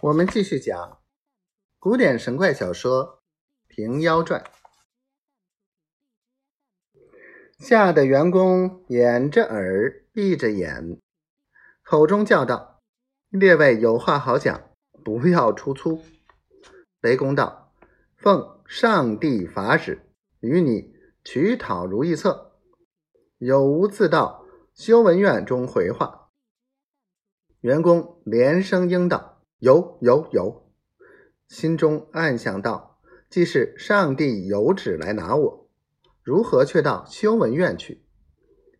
我们继续讲古典神怪小说《平妖传》。吓得员工掩着耳，闭着眼，口中叫道：“列位有话好讲，不要出粗。”雷公道：“奉上帝法旨，与你取讨如意册，有无自到修文院中回话。”员工连声应道。有有有，心中暗想道：“既是上帝有旨来拿我，如何却到修文院去？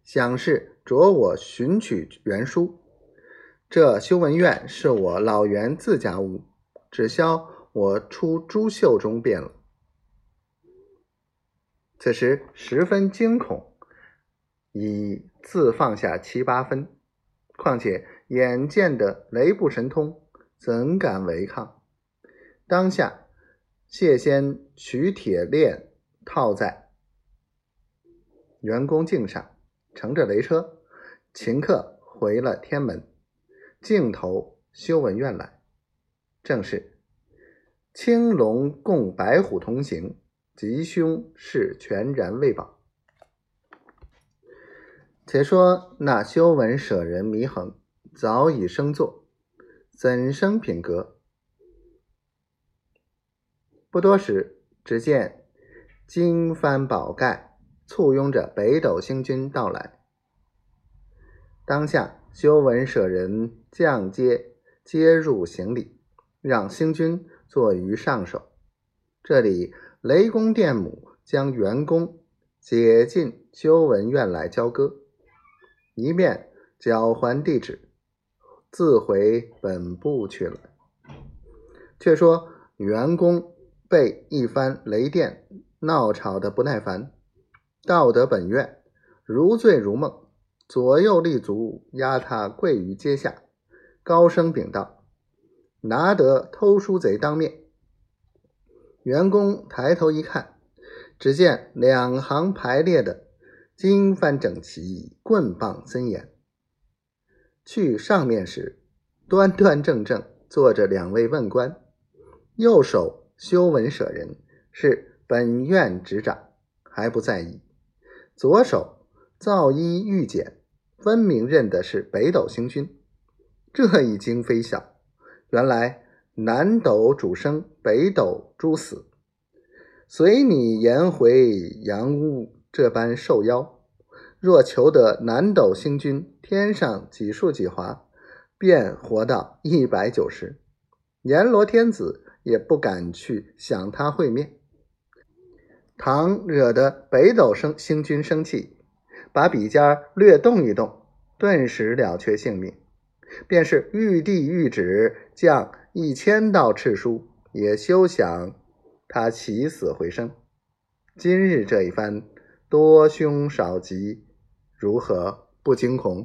想是着我寻取原书。这修文院是我老袁自家屋，只消我出朱秀中便了。”此时十分惊恐，已自放下七八分，况且眼见的雷不神通。怎敢违抗？当下，谢先取铁链套在员工颈上，乘着雷车，顷刻回了天门，径投修文院来。正是青龙共白虎同行，吉凶是全然未保。且说那修文舍人祢衡早已升座。怎生品格？不多时，只见金帆宝盖簇拥着北斗星君到来。当下，修文舍人降阶接入行礼，让星君坐于上首。这里，雷公电母将员工解进修文院来交割，一面交还地址。自回本部去了。却说员工被一番雷电闹吵得不耐烦，到得本院，如醉如梦，左右立足压他跪于阶下，高声禀道：“拿得偷书贼当面。”员工抬头一看，只见两行排列的金幡整齐，棍棒森严。去上面时，端端正正坐着两位问官，右手修文舍人是本院执掌，还不在意；左手造衣御检，分明认的是北斗星君。这一惊非小，原来南斗主生，北斗诸死，随你颜回杨屋这般受邀。若求得南斗星君天上几数几华，便活到一百九十，阎罗天子也不敢去想他会面。倘惹得北斗生星君生气，把笔尖略动一动，顿时了却性命。便是玉帝御旨降一千道敕书，也休想他起死回生。今日这一番多凶少吉。如何不惊恐？